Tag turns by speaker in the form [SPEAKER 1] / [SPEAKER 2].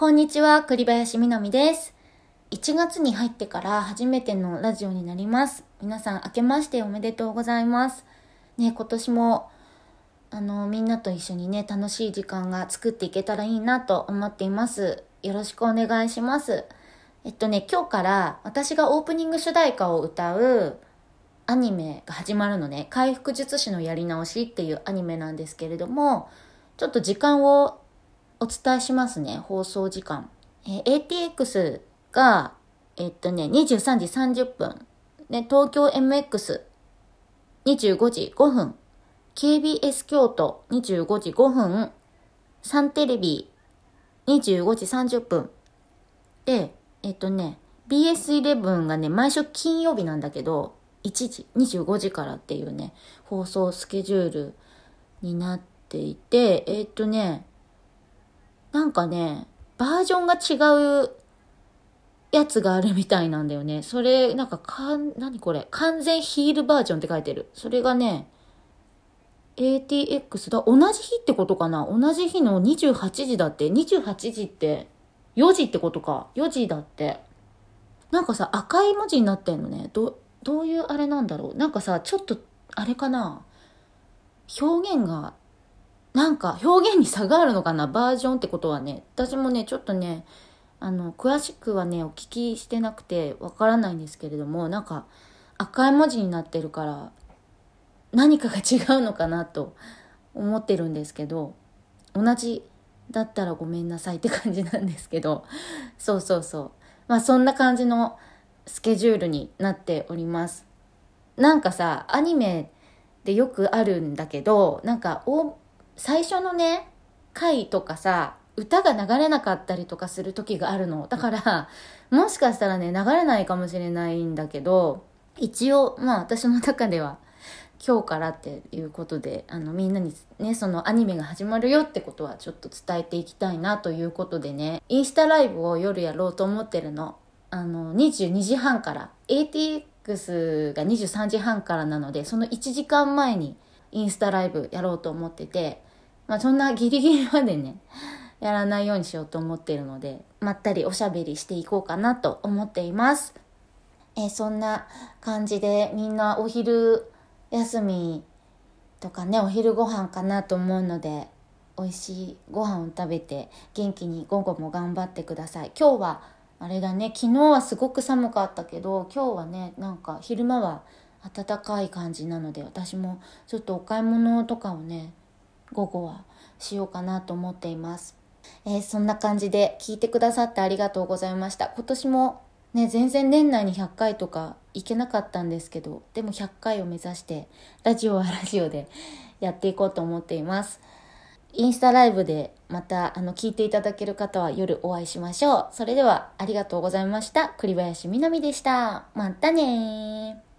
[SPEAKER 1] こんにちは、栗林みなみです。1月に入ってから初めてのラジオになります。皆さん明けましておめでとうございます。ね、今年も、あの、みんなと一緒にね、楽しい時間が作っていけたらいいなと思っています。よろしくお願いします。えっとね、今日から私がオープニング主題歌を歌うアニメが始まるのね、回復術師のやり直しっていうアニメなんですけれども、ちょっと時間をお伝えしますね、放送時間。えー ATX が、えっとね、23時30分。ね、東京 MX、25時5分。KBS 京都、25時5分。サンテレビ、25時30分。で、えっとね、BS11 がね、毎週金曜日なんだけど、1時、25時からっていうね、放送スケジュールになっていて、えっとね、なんかね、バージョンが違うやつがあるみたいなんだよね。それ、なんか、かん、何これ？完全ヒールバージョンって書いてる。それがね、ATX だ？同じ日ってことかな？同じ日の28時だって。28時って、4時ってことか。4時だって。なんかさ、赤い文字になってんのね。ど、どういうあれなんだろう？なんかさ、ちょっと、あれかな？表現がなんか表現に差があるのかな？バージョンってことはね。私もね、ちょっとね、あの、詳しくはね、お聞きしてなくてわからないんですけれども、なんか赤い文字になってるから、何かが違うのかなと思ってるんですけど、同じだったらごめんなさいって感じなんですけど、そうそうそう。まあそんな感じのスケジュールになっております。なんかさ、アニメでよくあるんだけど、なんかお最初のね回とかさ歌が流れなかったりとかする時があるの。だからもしかしたらね流れないかもしれないんだけど一応まあ私の中では今日からっていうことであのみんなにねそのアニメが始まるよってことはちょっと伝えていきたいなということでねインスタライブを夜やろうと思ってるの。あの22時半から ATX が23時半からなのでその1時間前にインスタライブやろうと思っててまあそんなギリギリまでね、やらないようにしようと思っているので、まったりおしゃべりしていこうかなと思っています。えそんな感じでみんなお昼休みとかね、お昼ご飯かなと思うので、美味しいご飯を食べて元気に午後も頑張ってください。今日はあれだね、昨日はすごく寒かったけど、今日はね、なんか昼間は暖かい感じなので、私もちょっとお買い物とかをね、午後はしようかなと思っています。えーそんな感じで聞いてくださってありがとうございました。今年もね、全然年内に100回とかいけなかったんですけど、でも100回を目指して、ラジオはラジオでやっていこうと思っています。インスタライブでまたあの聞いていただける方は夜お会いしましょう。それではありがとうございました。栗林みなみでした。またねー。